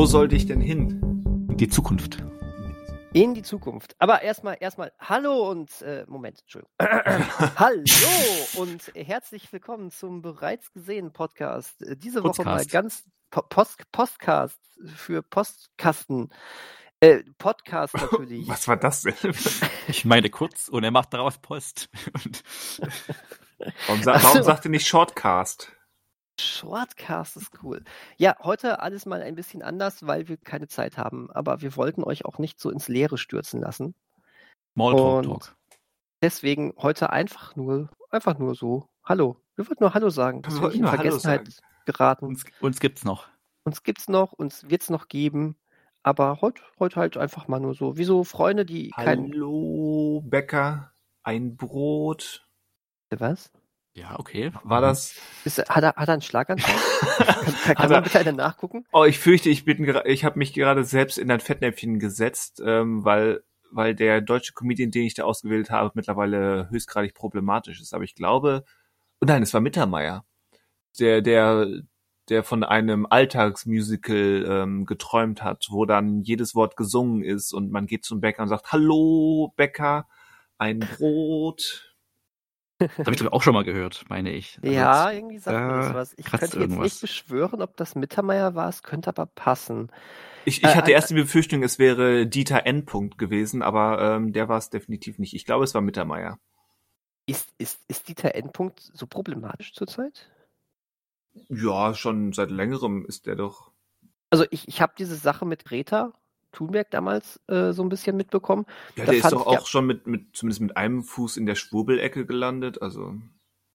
Wo sollte ich denn hin? Die Zukunft. In die Zukunft. Aber erstmal, erstmal, hallo und, äh, Moment, Entschuldigung. hallo und herzlich willkommen zum bereits gesehenen Podcast. Äh, Diese Woche mal Podcast. ganz po Post Postcast für Postkasten. Äh, Podcast natürlich. Was war das denn? Ich meine kurz und er macht daraus Post. Und Warum, sa Ach so. warum sagt ihr nicht Shortcast? Shortcast ist cool. Ja, heute alles mal ein bisschen anders, weil wir keine Zeit haben. Aber wir wollten euch auch nicht so ins Leere stürzen lassen. Und- Talk. Deswegen heute einfach nur, einfach nur so. Hallo. Wir wollten nur Hallo sagen. Das Wir wollten in Hallo Vergessenheit sagen. geraten. Uns, uns gibt's noch. Uns gibt's noch, uns wird's noch geben. Aber heute, heute halt einfach mal nur so. Wie so Freunde, die kein. Hallo, Bäcker, ein Brot. Was? Ja, okay. War das? Ist, hat, er, hat er einen Schlaganfall? kann kann, man bitte einer nachgucken? Oh, ich fürchte, ich bin, ich habe mich gerade selbst in ein Fettnäpfchen gesetzt, ähm, weil weil der deutsche Comedian, den ich da ausgewählt habe, mittlerweile höchstgradig problematisch ist. Aber ich glaube, oh nein, es war Mittermeier, der der der von einem Alltagsmusical ähm, geträumt hat, wo dann jedes Wort gesungen ist und man geht zum Bäcker und sagt, Hallo Bäcker, ein Brot. Das habe ich glaub ich, auch schon mal gehört, meine ich. Also Ja, irgendwie sagt mir da das was. Ich könnte jetzt irgendwas. nicht beschwören, ob das Mittermeier war. Es könnte aber passen. Ich, ich Äh, hatte äh, erst die Befürchtung, es wäre Dieter N. Punkt gewesen, aber ähm, der war es definitiv nicht. Ich glaube, es war Mittermeier. Ist, ist, ist Dieter Endpunkt so problematisch zurzeit? Ja, schon seit längerem ist der doch. Also ich, ich habe diese Sache mit Greta Thunberg damals äh, so ein bisschen mitbekommen. Ja, der ist doch auch ja- schon mit, mit, zumindest mit einem Fuß in der Schwurbelecke gelandet. Also,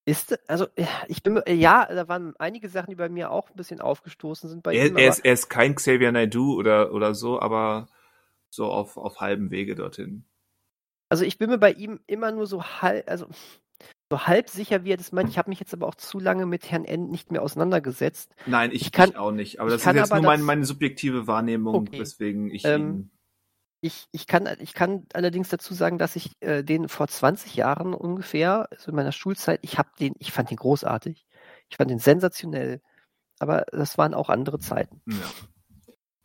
Ist, also ja, ich bin, mir- ja, da waren einige Sachen, die bei mir auch ein bisschen aufgestoßen sind bei er, ihm. er, ist, er ist kein Xavier Naidoo oder, oder so, aber so auf, auf halbem Wege dorthin. Also ich bin mir bei ihm immer nur so halb, also so halb sicher, wie er das meint. Ich habe mich jetzt aber auch zu lange mit Herrn N. nicht mehr auseinandergesetzt. Nein, ich, Ich kann- ich auch nicht. Aber das ist jetzt nur mein, das- meine subjektive Wahrnehmung, Okay. weswegen ich Ähm. Ich, ich, kann, ich kann allerdings dazu sagen, dass ich äh, den vor 20 Jahren ungefähr, also in meiner Schulzeit, ich habe den, ich fand den großartig. Ich fand den sensationell. Aber das waren auch andere Zeiten. Ja.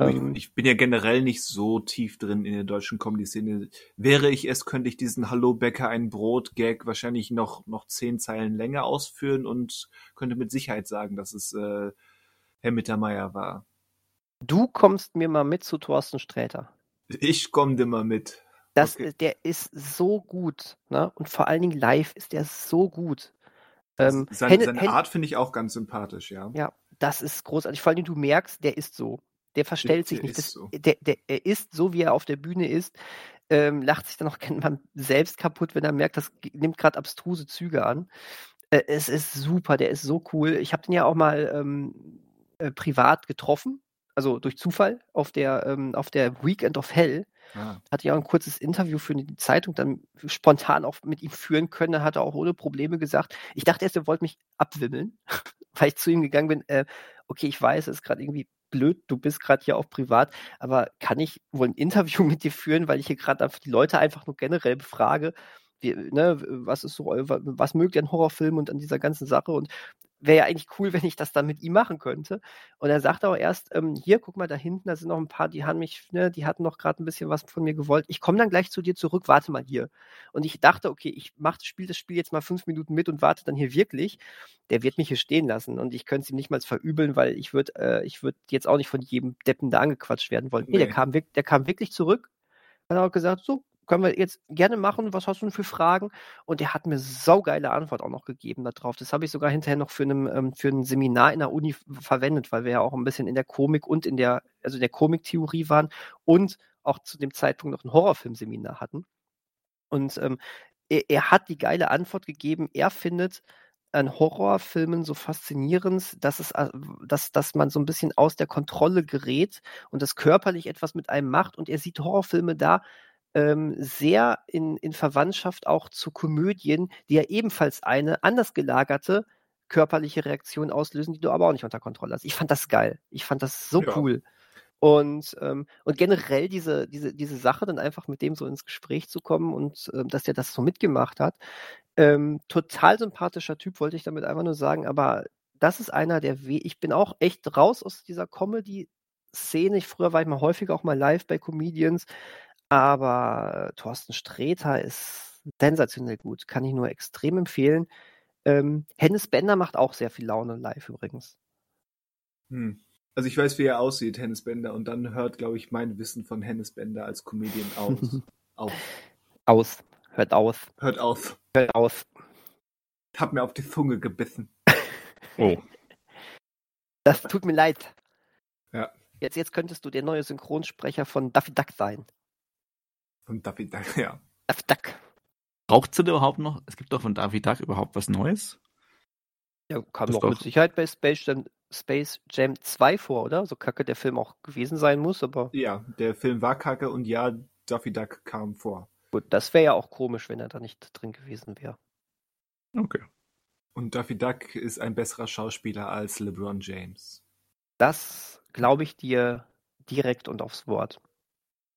Ähm, ich, ich bin ja generell nicht so tief drin in der deutschen Comedy-Szene. Wäre ich es, könnte ich diesen Hallo Bäcker ein Brot-Gag wahrscheinlich noch, noch zehn Zeilen länger ausführen und könnte mit Sicherheit sagen, dass es äh, Herr Mittermeier war. du kommst mir mal mit zu Thorsten Sträter. Ich komme dir mal mit. Das, Okay. Der ist so gut. Ne? Und vor allen Dingen live ist der so gut. Ähm, seine Henne- seine Henne- Art finde ich auch ganz sympathisch, ja. Ja, das ist großartig. Vor allem, du merkst, der ist so. Der verstellt sich nicht. Das, so. der, der, er ist so, wie er auf der Bühne ist. Ähm, lacht sich dann auch mal selbst kaputt, wenn er merkt, das nimmt gerade abstruse Züge an. Äh, es ist super, der ist so cool. Ich habe den ja auch mal ähm, äh, privat getroffen, also durch Zufall auf der, ähm, auf der Weekend of Hell Ah. hatte ja auch ein kurzes Interview für die Zeitung dann spontan auch mit ihm führen können. Da hat er auch ohne Probleme gesagt. Ich dachte erst, er wollte mich abwimmeln, weil ich zu ihm gegangen bin. Äh, okay, ich weiß, es ist gerade irgendwie blöd, du bist gerade hier auch privat, aber kann ich wohl ein Interview mit dir führen, weil ich hier gerade die Leute einfach nur generell befrage, wie, ne, was ist so, was mögt ihr an Horrorfilmen und an dieser ganzen Sache? Und wäre ja eigentlich cool, wenn ich das dann mit ihm machen könnte. Und er sagte auch erst, ähm, hier, guck mal da hinten, da sind noch ein paar, die haben mich, ne, die hatten noch gerade ein bisschen was von mir gewollt. Ich komme dann gleich zu dir zurück, warte mal hier. Und ich dachte, okay, ich mach, spiele das Spiel jetzt mal fünf Minuten mit und warte dann hier wirklich. Der wird mich hier stehen lassen und ich könnte es ihm nicht mal verübeln, weil ich würde, äh, ich würde jetzt auch nicht von jedem Deppen da angequatscht werden wollen. Nee, der Nee. kam, wirk- der kam wirklich zurück. Hat auch gesagt, so, können wir jetzt gerne machen, was hast du denn für Fragen? Und der hat mir saugeile Antwort auch noch gegeben darauf. Das habe ich sogar hinterher noch für, einem, ähm, für ein Seminar in der Uni verwendet, weil wir ja auch ein bisschen in der Komik und in der, also in der Komiktheorie waren und auch zu dem Zeitpunkt noch ein Horrorfilmseminar hatten. Und ähm, er, er hat die geile Antwort gegeben, er findet an Horrorfilmen so faszinierend, dass es, äh, dass, dass man so ein bisschen aus der Kontrolle gerät und das körperlich etwas mit einem macht und er sieht Horrorfilme da ähm, sehr in, in Verwandtschaft auch zu Komödien, die ja ebenfalls eine anders gelagerte körperliche Reaktion auslösen, die du aber auch nicht unter Kontrolle hast. Ich fand das geil. Ich fand das so Ja. cool. Und, ähm, und generell diese, diese, diese Sache, dann einfach mit dem so ins Gespräch zu kommen und ähm, dass der das so mitgemacht hat. Ähm, total sympathischer Typ, wollte ich damit einfach nur sagen, aber das ist einer, der weh. Ich bin auch echt raus aus dieser Comedy Szene. Ich, früher war ich mal häufiger auch mal live bei Comedians, aber Thorsten Sträter ist sensationell gut. Kann ich nur extrem empfehlen. Ähm, Hennes Bender macht auch sehr viel Laune live übrigens. Hm. Also ich weiß, wie er aussieht, Hennes Bender, und dann hört, glaube ich, mein Wissen von Hennes Bender als Comedian aus. auf. Aus. Hört aus. Hört auf. Hört aus. Hab mir auf die Zunge gebissen. Oh. Das tut mir leid. Ja. Jetzt, jetzt könntest du der neue Synchronsprecher von Daffy Duck sein. Und Daffy Duck, ja. Daffy Duck. Braucht sie denn überhaupt noch? Es gibt doch von David Duck überhaupt was Neues? Ja, kam Das doch doch- mit Sicherheit bei Space Jam, Space Jam 2 vor, oder? So kacke der Film auch gewesen sein muss, aber Ja, der Film war kacke und ja, Daffy Duck kam vor. gut, das wäre ja auch komisch, wenn er da nicht drin gewesen wäre. Okay. Und Daffy Duck ist ein besserer Schauspieler als LeBron James. Das glaube ich dir direkt und aufs Wort.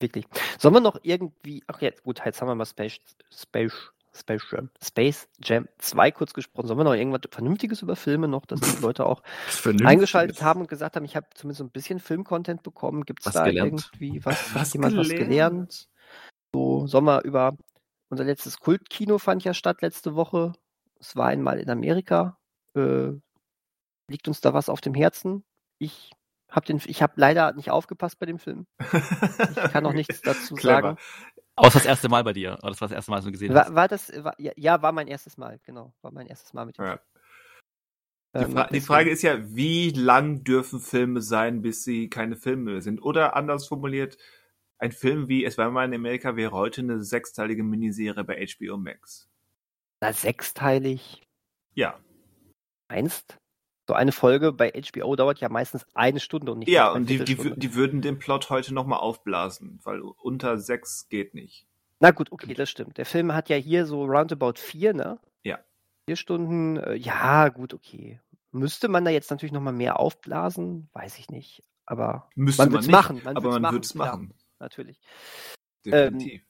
Wirklich. Sollen wir noch irgendwie, ach ja, gut, jetzt haben wir mal Space, Space, Space Jam, Space Jam 2 kurz gesprochen. Sollen wir noch irgendwas Vernünftiges über Filme noch, dass die Leute auch eingeschaltet haben und gesagt haben, ich habe zumindest so ein bisschen Filmcontent bekommen. Gibt es Was da gelernt. irgendwie was? Was Hat jemand was gelernt? gelernt? So, sollen wir über unser letztes Kultkino fand ja statt letzte Woche. Es war einmal in Amerika. Äh, liegt uns da was auf dem Herzen? Ich habe den, ich habe leider nicht aufgepasst bei dem Film. Ich kann noch nichts dazu sagen. Außer das erste Mal bei dir. Oder das war das erste Mal, dass du gesehen hast. War, war das, war, ja, ja, war mein erstes Mal, genau. War mein erstes Mal mit dem Ja. Film. Die, Ähm, Fra die Frage ist ja, wie lang dürfen Filme sein, bis sie keine Filme sind? Oder anders formuliert, ein Film wie Es war mal in Amerika wäre heute eine sechsteilige Miniserie bei HBO Max. Na, sechsteilig. Ja. Meinst? So eine Folge bei HBO dauert ja meistens eine Stunde und nicht Ja, und die, die, die würden den Plot heute nochmal aufblasen, weil unter sechs geht nicht. Na gut, okay, das stimmt. Der Film hat ja hier so roundabout vier, ne? Ja. Vier Stunden, äh, ja, gut, okay. Müsste man da jetzt natürlich nochmal mehr aufblasen? Weiß ich nicht. Aber Müsste man wird's nicht, machen. Man aber man machen, würde es klar, machen. natürlich. Definitiv.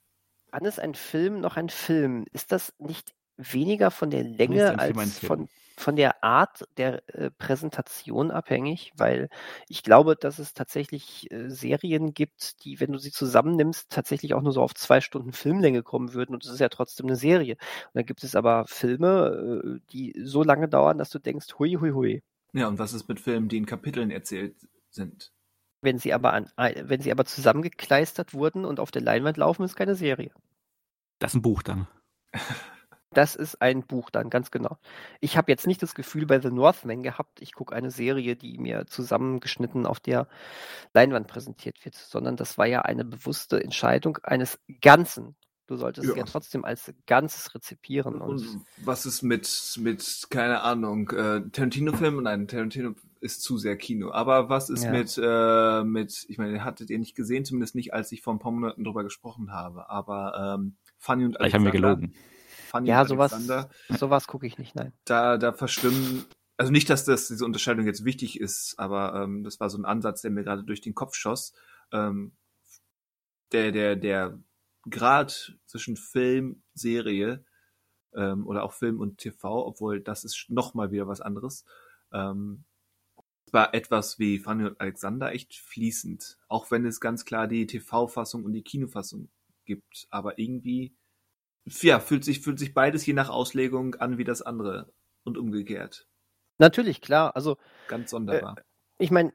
Wann ist ein Film noch ein Film? Ist das nicht weniger von der Länge als von, von der Art der äh, Präsentation abhängig? Weil ich glaube, dass es tatsächlich äh, Serien gibt, die, wenn du sie zusammennimmst, tatsächlich auch nur so auf zwei Stunden Filmlänge kommen würden. Und es ist ja trotzdem eine Serie. Und dann gibt es aber Filme, äh, die so lange dauern, dass du denkst, hui, hui, hui. Ja, und was ist mit Filmen, die in Kapiteln erzählt sind? Wenn sie aber an, äh, wenn sie aber zusammengekleistert wurden und auf der Leinwand laufen, ist keine Serie. Das ist ein Buch dann. Das ist ein Buch dann, ganz genau. Ich habe jetzt nicht das Gefühl bei The Northman gehabt, ich gucke eine Serie, die mir zusammengeschnitten auf der Leinwand präsentiert wird, sondern das war ja eine bewusste Entscheidung eines Ganzen. Du solltest es Ja. ja trotzdem als Ganzes rezipieren. Und, Und was ist mit, mit keine Ahnung, äh, Tarantino-Film? Nein, Tarantino ist zu sehr Kino. Aber was ist Ja. mit, äh, mit, ich meine, hattet ihr nicht gesehen, zumindest nicht, als ich vor ein paar Monaten drüber gesprochen habe. Aber ähm, Fanny und Vielleicht haben wir Alexander. gelogen. Fanny ja, sowas, Alexander, sowas gucke ich nicht, nein. da, da verschwimmen, also nicht, dass das diese Unterscheidung jetzt wichtig ist, aber ähm, das war so ein Ansatz, der mir gerade durch den Kopf schoss. Ähm, der, der, der Grad zwischen Film, Serie ähm, oder auch Film und TV, obwohl das ist noch mal wieder was anderes, ähm, war etwas wie Fanny und Alexander echt fließend. Auch wenn es ganz klar die TV-Fassung und die Kinofassung gibt. Aber irgendwie, ja, fühlt sich, fühlt sich beides je nach Auslegung an wie das andere und umgekehrt. Natürlich, klar. Also, Ganz sonderbar. ich meine,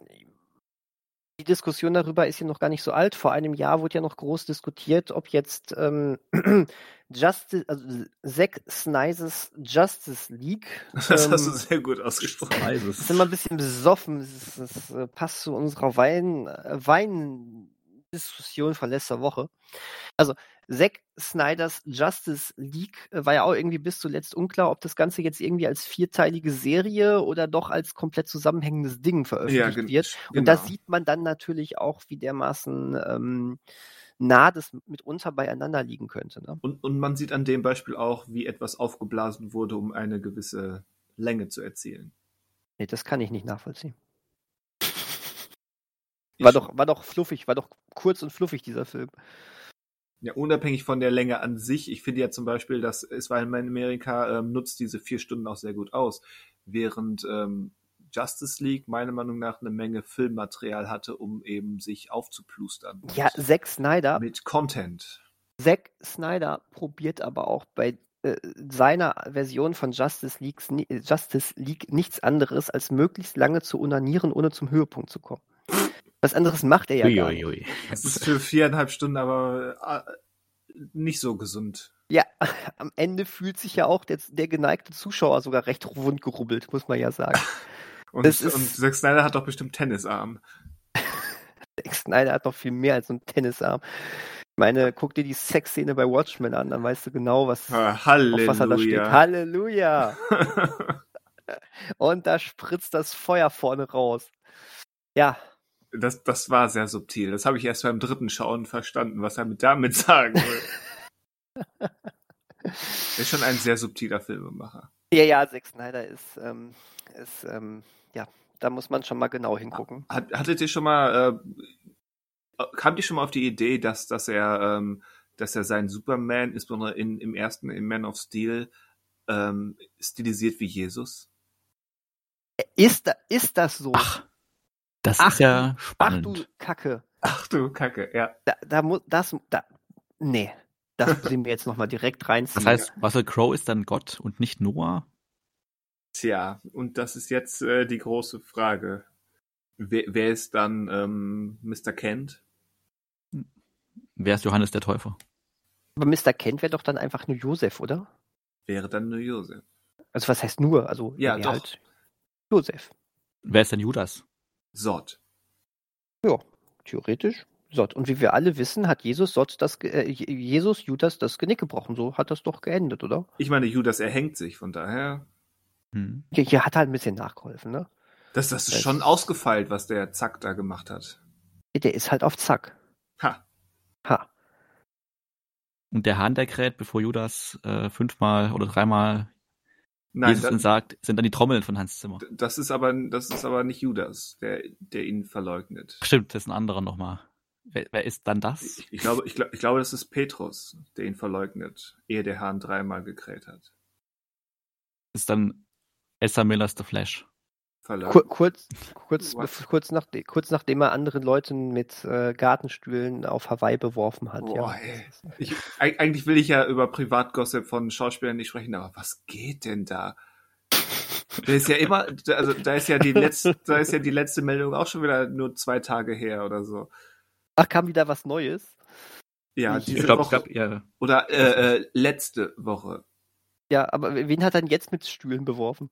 die Diskussion darüber ist ja noch gar nicht so alt. Vor einem Jahr wurde ja noch groß diskutiert, ob jetzt ähm, Justice, also Zack Snyder's Justice League. das ähm, hast du sehr gut ausgesprochen. Es. sind immer ein bisschen besoffen. Das, das äh, passt zu unserer Wein, äh, Weindiskussion von letzter Woche. Also, Zack Snyders Justice League äh, war ja auch irgendwie bis zuletzt unklar, ob das Ganze jetzt irgendwie als vierteilige Serie oder doch als komplett zusammenhängendes Ding veröffentlicht gen- wird. Und genau. da sieht man dann natürlich auch, wie dermaßen ähm, nah das mitunter beieinander liegen könnte. Ne? Und, und man sieht an dem Beispiel auch, wie etwas aufgeblasen wurde, um eine gewisse Länge zu erzielen. Nee, das kann ich nicht nachvollziehen. War doch, war doch fluffig, war doch kurz und fluffig, dieser Film. Ja, unabhängig von der Länge an sich, ich finde ja zum Beispiel, dass es war in Amerika ähm, nutzt diese vier Stunden auch sehr gut aus, während ähm, Justice League meiner Meinung nach eine Menge Filmmaterial hatte, um eben sich aufzuplustern. Ja, Zack Snyder, mit Content. Zack Snyder probiert aber auch bei äh, seiner Version von Justice, Leagues, äh, Justice League nichts anderes, als möglichst lange zu unanieren, ohne zum Höhepunkt zu kommen. Was anderes macht er ja gar nicht. Uiuiui. Das ist für viereinhalb Stunden aber äh, nicht so gesund. Ja, am Ende fühlt sich ja auch der, der geneigte Zuschauer sogar recht wund gerubbelt, muss man ja sagen. Und, Das ist- und Zack Snyder hat doch bestimmt Tennisarm. Zack Snyder hat noch viel mehr als so einen Tennisarm. Ich meine, guck dir die Sexszene bei Watchmen an, dann weißt du genau, was, Ah, auf was er da steht. Halleluja. Halleluja! Und da spritzt das Feuer vorne raus. Ja, Das, das war sehr subtil. Das habe ich erst beim dritten Schauen verstanden, was er mit damit sagen will. er ist schon ein sehr subtiler Filmemacher. ja, ja, Zack Snyder ist, ähm, ist ähm, ja, da muss man schon mal genau hingucken. Hat, hattet ihr schon mal, äh, kamt ihr schon mal auf die Idee, dass, dass er, ähm, dass er seinen Superman, insbesondere in, im ersten, im Man of Steel, ähm, stilisiert wie Jesus? Ist, da, ist das so? Ach, das Ach, ist ja Ach spannend. du Kacke. Ach du Kacke, ja. Da, da muss, das, da, nee, das müssen wir jetzt nochmal direkt reinziehen. das heißt, Russell Crowe ist dann Gott und nicht Noah? Tja, und das ist jetzt äh, die große Frage. Wer, wer ist dann ähm, Mr. Kent? Wer ist Johannes der Täufer? Aber Mr. Kent wäre doch dann einfach nur Josef, oder? Wäre dann nur Josef. Also was heißt nur? Also Ja, doch. Halt Josef. Wer ist denn Judas? Sod. Ja, theoretisch. Sott. Und wie wir alle wissen, hat Jesus Sott das, äh, Je- Jesus Judas das Genick gebrochen. So hat das doch geendet, oder? Ich meine, Judas erhängt sich, von daher. Hm. Hier, hier hat er ein bisschen nachgeholfen, ne? Das, das ist Das- schon ausgefeilt, was der Zack da gemacht hat. Der ist halt auf Zack. Ha. Ha. Und der Hahn, der kräht, bevor Judas äh, fünfmal oder dreimal Nein, Jesus das, sagt, sind dann die Trommeln von Hans Zimmer. das ist aber, das ist aber nicht Judas, der, der ihn verleugnet. Stimmt, das ist ein anderer nochmal. Wer, wer ist dann das? Ich, ich glaube, ich, glaub- ich glaube, das ist Petrus, der ihn verleugnet, ehe der Hahn dreimal gekräht hat. Das ist dann Ezra Millers The Flash. Kur kurz, kurz, kurz, nach, kurz nachdem er andere Leute mit äh, Gartenstühlen auf Hawaii beworfen hat. Boah, ja. Ich, eig- eigentlich will ich ja über Privatgossip von Schauspielern nicht sprechen, aber was geht denn da? Da ist ja immer, also da ist ja die letzte, da ist ja die letzte Meldung auch schon wieder nur zwei Tage her oder so. Ach, kam wieder was Neues? Ja, Ich diese Ich glaube, Woche glaub, ja, oder äh, äh, letzte Woche. Ja, aber wen hat er denn jetzt mit Stühlen beworfen?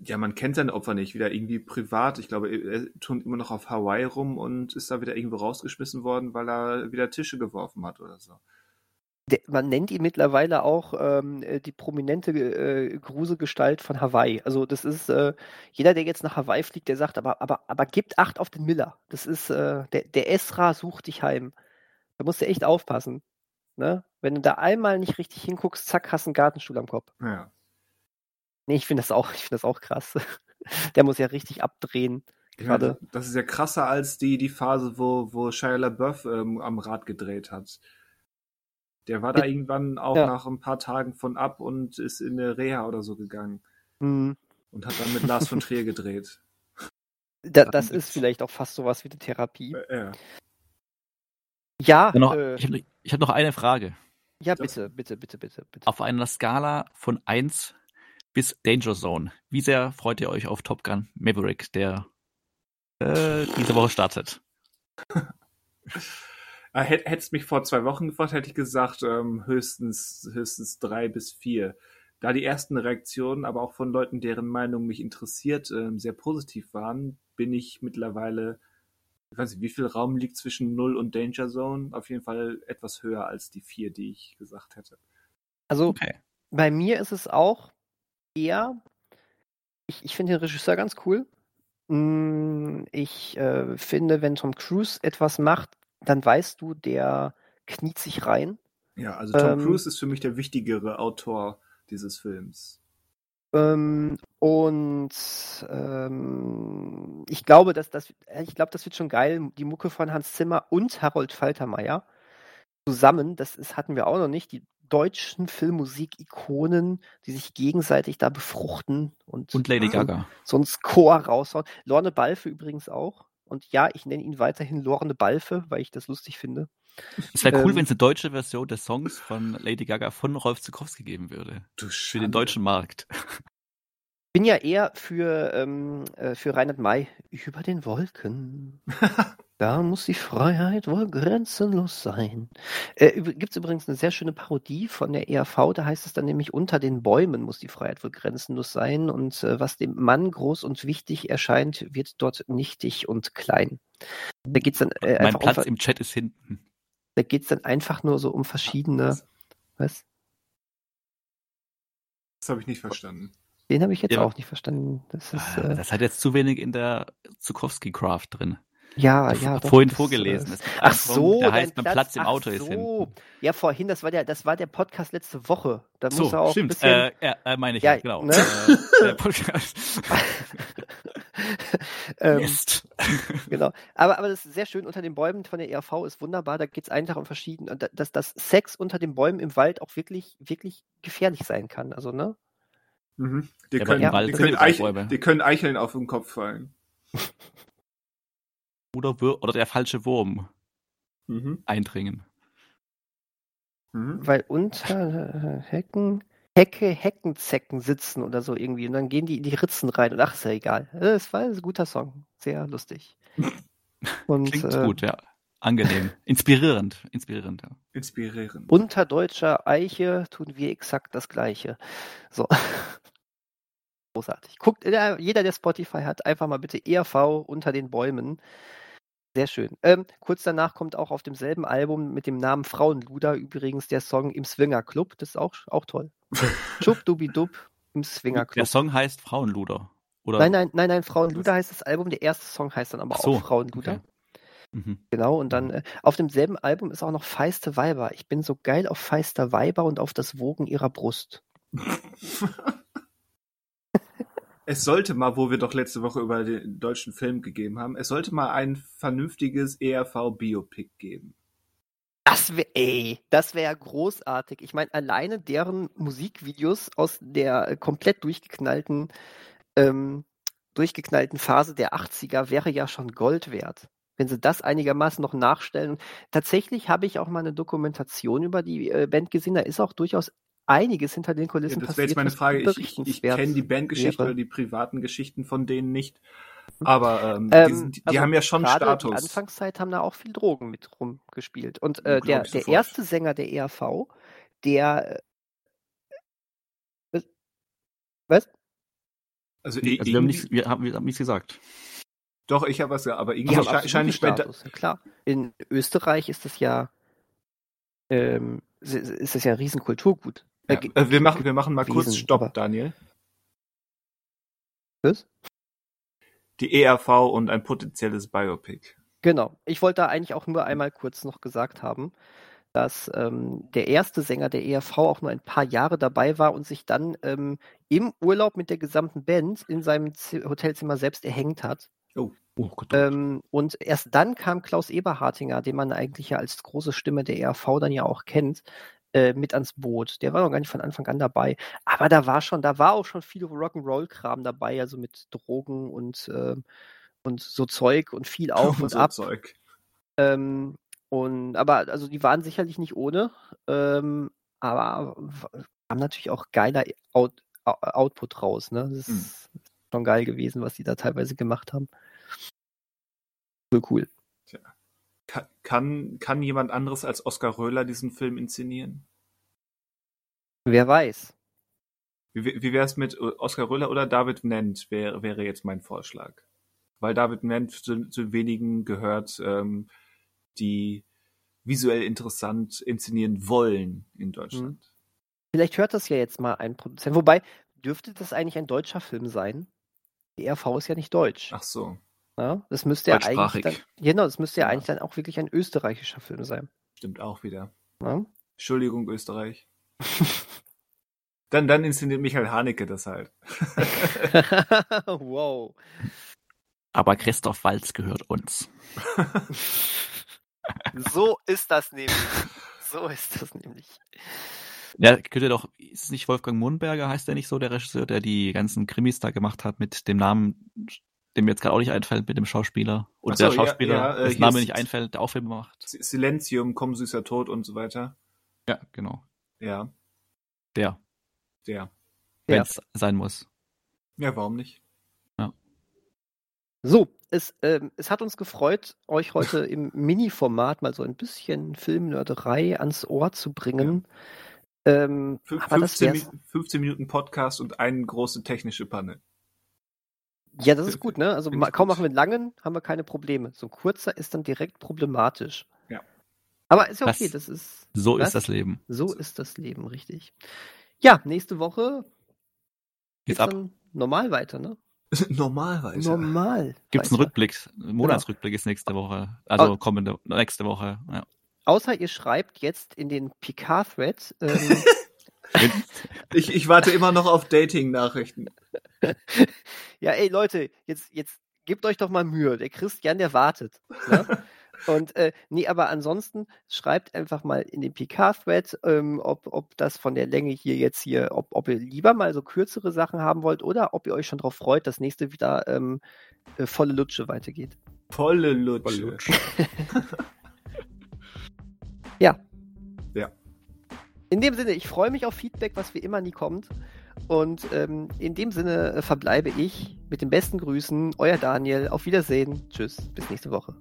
Ja, man kennt seine Opfer nicht, wieder irgendwie privat. Ich glaube, er turnt immer noch auf Hawaii rum und ist da wieder irgendwo rausgeschmissen worden, weil er wieder Tische geworfen hat oder so. Man nennt ihn mittlerweile auch ähm, äh, die prominente äh, Gruselgestalt von Hawaii. Also das ist äh, jeder, der jetzt nach Hawaii fliegt, der sagt, aber aber aber gibt Acht auf den Miller. Das ist äh, der der Esra sucht dich heim. Da musst du echt aufpassen. Ne? Wenn du da einmal nicht richtig hinguckst, zack, hast du einen Gartenstuhl am Kopf. Ja. Nee, ich finde das auch, ich finde das auch krass. Der muss ja richtig abdrehen. Gerade. das ist ja krasser als die, die Phase, wo, wo Shia LaBeouf ähm, am Rad gedreht hat. Der war da Ja. irgendwann auch Ja. nach ein paar Tagen von ab und ist in eine Reha oder so gegangen Hm, und hat dann mit Lars von Trier gedreht. da, das ist vielleicht auch fast sowas wie eine Therapie. Äh, ja. Ja, Ja, noch, äh, ich habe hab noch eine Frage. ja, bitte, bitte, bitte, bitte, bitte. Auf einer Skala von 1 bis Danger Zone, wie sehr freut ihr euch auf Top Gun Maverick, der äh, diese Woche startet? Hätt- Hättest mich vor zwei Wochen gefragt, hätte ich gesagt, ähm, höchstens, höchstens drei bis vier. Da die ersten Reaktionen, aber auch von Leuten, deren Meinung mich interessiert, ähm, sehr positiv waren, bin ich mittlerweile, ich weiß nicht, wie viel Raum liegt zwischen Null und Danger Zone? Auf jeden Fall etwas höher als die vier, die ich gesagt hätte. Also Okay. bei mir ist es auch eher, ich, ich finde den Regisseur ganz cool. Mm, Ich äh, finde, wenn Tom Cruise etwas macht, dann weißt du, der kniet sich rein. Ja, also Tom Ähm, Cruise ist für mich der wichtigere Autor dieses Films. Ähm, und ähm, ich glaube, dass das, ich glaube, das wird schon geil. Die Mucke von Hans Zimmer und Harold Faltermeier zusammen, das ist, hatten wir auch noch nicht. Die deutschen Filmmusik-Ikonen, die sich gegenseitig da befruchten und, Und Lady so, Gaga. so ein Score raushauen. Lorne Balfe übrigens auch. Und ja, ich nenne ihn weiterhin Lorne Balfe, weil ich das lustig finde. Es wäre cool, Ähm, wenn es eine deutsche Version des Songs von Lady Gaga von Rolf Zukowski geben würde. Du Für den deutschen Markt. Bin ja eher für, ähm, äh, für Reinhard May. Über den Wolken. da muss die Freiheit wohl grenzenlos sein. Äh, Gibt es übrigens eine sehr schöne Parodie von der ERV, da heißt es dann nämlich, unter den Bäumen muss die Freiheit wohl grenzenlos sein und äh, was dem Mann groß und wichtig erscheint, wird dort nichtig und klein. Da geht es dann, äh, mein einfach um, Platz ver- im Chat ist hinten. da geht's dann einfach nur so um verschiedene. Was? Das habe ich nicht verstanden. Den habe ich jetzt Ja. auch nicht verstanden. Das ist, Ah, äh, Das hat jetzt zu wenig in der Zukowski-Craft drin. ja, ja. doch, Vorhin das, vorgelesen. äh, Ach so, der heißt, mein Platz im Auto ist so. hinten. Ja, vorhin, das war der, das war der Podcast letzte Woche. Da muss So, er auch ein stimmt. bisschen. Äh, ja, äh, meine ich, Ja, ja, genau. ne? Äh, der Podcast. ähm. Genau. Aber, aber das ist sehr schön unter den Bäumen von der ERV ist wunderbar. Da geht es einfach um verschiedene, und da- dass das Sex unter den Bäumen im Wald auch wirklich, wirklich gefährlich sein kann. Also, ne? Mhm. Die, Ja, können, Wald die, können überall Eichel, Bäume. die können Eicheln auf den Kopf fallen. Oder, oder der falsche Wurm Mhm. eindringen. Mhm. Weil unter äh, Hecken, Hecke, Heckenzecken sitzen oder so irgendwie. Und dann gehen die in die Ritzen rein. Und ach, ist ja egal. Das war ein guter Song. Sehr lustig. Und Klingt äh, gut, ja. Angenehm. Inspirierend. Inspirierend, ja. Inspirierend. unter deutscher Eiche tun wir exakt das Gleiche. So. Großartig. Guckt, äh, jeder, der Spotify hat, einfach mal bitte ERV unter den Bäumen. Sehr schön. Ähm, kurz danach kommt auch auf demselben Album mit dem Namen Frauenluder übrigens der Song Im Swinger Club. Das ist auch, auch toll. Schub, dubi, dub im Swinger Der Club. Song heißt Frauenluder. Oder? Nein, nein, nein, nein, Frauenluder heißt das Album. Der erste Song heißt dann aber so, auch Frauenluder. okay. Mhm. Genau, und dann äh, auf demselben Album ist auch noch Feiste Weiber. Ich bin so geil auf Feister Weiber und auf das Wogen ihrer Brust. Es sollte mal, wo wir doch letzte Woche über den deutschen Film gegeben haben, es sollte mal ein vernünftiges ERV-Biopic geben. Das wäre, ey, das wäre großartig. Ich meine, alleine deren Musikvideos aus der komplett durchgeknallten, ähm, durchgeknallten Phase der 80er wäre ja schon Gold wert. Wenn sie das einigermaßen noch nachstellen. Tatsächlich habe ich auch mal eine Dokumentation über die äh, Band gesehen. Da ist auch durchaus einiges hinter den Ja, Kulissen das wäre passiert. jetzt meine Frage. Ich, ich, kenne die Bandgeschichte wäre. oder die privaten Geschichten von denen nicht. Aber ähm, Ähm, die, sind, die also haben ja schon Status. Die Anfangszeit haben da auch viel Drogen mit rumgespielt. Und äh, der, der erste Sänger der ERV, der. äh, Was? Also, Also wir haben nichts, wir haben, wir haben nichts gesagt. Doch, ich habe was aber irgendwie haben sche scheine ich bei da, Status, ja klar. In Österreich ist das ja. Ähm, ist das ja ein Riesenkulturgut. ja, äh, wir machen wir machen mal kurz gewesen, Stopp, aber- Daniel. Was? Die ERV und ein potenzielles Biopic. Genau. Ich wollte da eigentlich auch nur einmal kurz noch gesagt haben, dass ähm, der erste Sänger der ERV auch nur ein paar Jahre dabei war und sich dann ähm, im Urlaub mit der gesamten Band in seinem Z Hotelzimmer selbst erhängt hat. Oh Gott. Ähm, und erst dann kam Klaus Eberhartinger, den man eigentlich ja als große Stimme der ERV dann ja auch kennt, äh, mit ans Boot. Der war noch gar nicht von Anfang an dabei. Aber da war schon, da war auch schon viel Rock'n'Roll-Kram dabei, also mit Drogen und, ähm, und so Zeug und viel auf und so ab. Zeug. Ähm, und aber also die waren sicherlich nicht ohne, ähm, aber haben natürlich auch geiler Out, Au- Output raus. Ne? Das Hm. ist schon geil gewesen, was die da teilweise gemacht haben. Cool, cool. Ka- Kann, kann jemand anderes als Oskar Röhler diesen Film inszenieren? Wer weiß. Wie, wie wäre es mit äh, Oskar Röhler oder David Nent, wäre wäre jetzt mein Vorschlag. Weil David Nent zu, zu wenigen gehört, ähm, die visuell interessant inszenieren wollen in Deutschland. Vielleicht hört das ja jetzt mal ein Produzent. Wobei, dürfte das eigentlich ein deutscher Film sein? Die RV ist ja nicht deutsch. Ach so, Ja? Das müsste ja eigentlich dann, genau, das müsste ja, Ja. eigentlich dann auch wirklich ein österreichischer Film sein. stimmt auch wieder. Ja? Entschuldigung, Österreich. Dann, dann inszeniert Michael Haneke das halt. wow. Aber Christoph Walz gehört uns. So ist das nämlich. So ist das nämlich. Ja, könnte doch, ist es nicht Wolfgang Mohnberger, heißt der nicht so, der Regisseur, der die ganzen Krimis da gemacht hat mit dem Namen, dem mir jetzt gerade auch nicht einfällt, mit dem Schauspieler. Oder Ach so, der ja, Schauspieler, ja, äh, das hier Name nicht einfällt, der auch Filme macht. Silenzium, komm süßer Tod und so weiter. Ja, genau. Ja, Der, der. Ja. wenn es sein muss. Ja, warum nicht? So, es, ähm, es hat uns gefreut, euch heute im Mini-Format mal so ein bisschen Filmnörderei ans Ohr zu bringen. Ähm, aber das 15, wär's. Mi- 15 Minuten Podcast und eine große technische Panne. Ja, das ist gut, ne? Also kaum machen wir einen langen, haben wir keine Probleme. So ein kurzer ist dann direkt problematisch. Ja. Aber ist ja Das- okay, das ist. So Was? ist das Leben. So ist das Leben, richtig. Ja, nächste Woche Geht's ab. dann normal weiter, ne? Normalerweise. Normal. Gibt's einen weiter. Rückblick? Ein Monatsrückblick ist nächste Woche. Also Oh. kommende, nächste Woche. Ja. Außer ihr schreibt jetzt in den Picard-Thread, ähm, Ich, ich warte immer noch auf Dating-Nachrichten. ja, ey Leute, jetzt, jetzt gebt euch doch mal Mühe. Der Christian, der wartet. Ne? Und äh, nee, aber ansonsten schreibt einfach mal in den PK-Thread, ähm, ob, ob das von der Länge hier jetzt hier, ob, ob ihr lieber mal so kürzere Sachen haben wollt oder ob ihr euch schon darauf freut, dass nächste wieder ähm, äh, volle Lutsche weitergeht. Volle Lutsche. Ja. Ja. In dem Sinne, ich freue mich auf Feedback, was wie immer nie kommt. Und ähm, in dem Sinne äh, verbleibe ich mit den besten Grüßen. Euer Daniel. Auf Wiedersehen. Tschüss. Bis nächste Woche.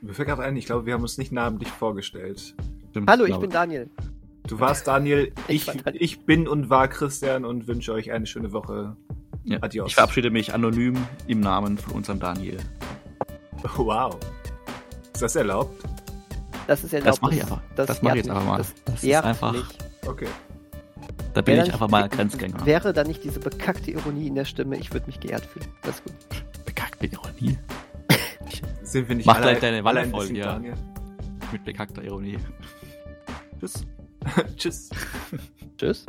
Mir fällt gerade ein, ich glaube, wir haben uns nicht namentlich vorgestellt. Stimmt, Hallo, ich bin Daniel. Du warst Daniel, Ich ich, war Daniel. ich bin und war Christian und wünsche euch eine schöne Woche. Ja. Adios. Ich verabschiede mich anonym im Namen von unserem Daniel. Wow. Ist das erlaubt? Das ist erlaubt. Das mache ich einfach. Das, mache ich jetzt einfach mal. mich. Das, ist ehrt einfach, mich. Okay. da bin Wäre ich da einfach nicht- mal Grenzgänger. Wäre da nicht diese bekackte Ironie in der Stimme, ich würde mich geehrt fühlen. Das ist gut. Bekackt bin ich auch nie. Sind wir nicht Mach alle, gleich deine alle Wanne ein voll, ja. Mit bekackter Ironie. Tschüss. Tschüss. Tschüss.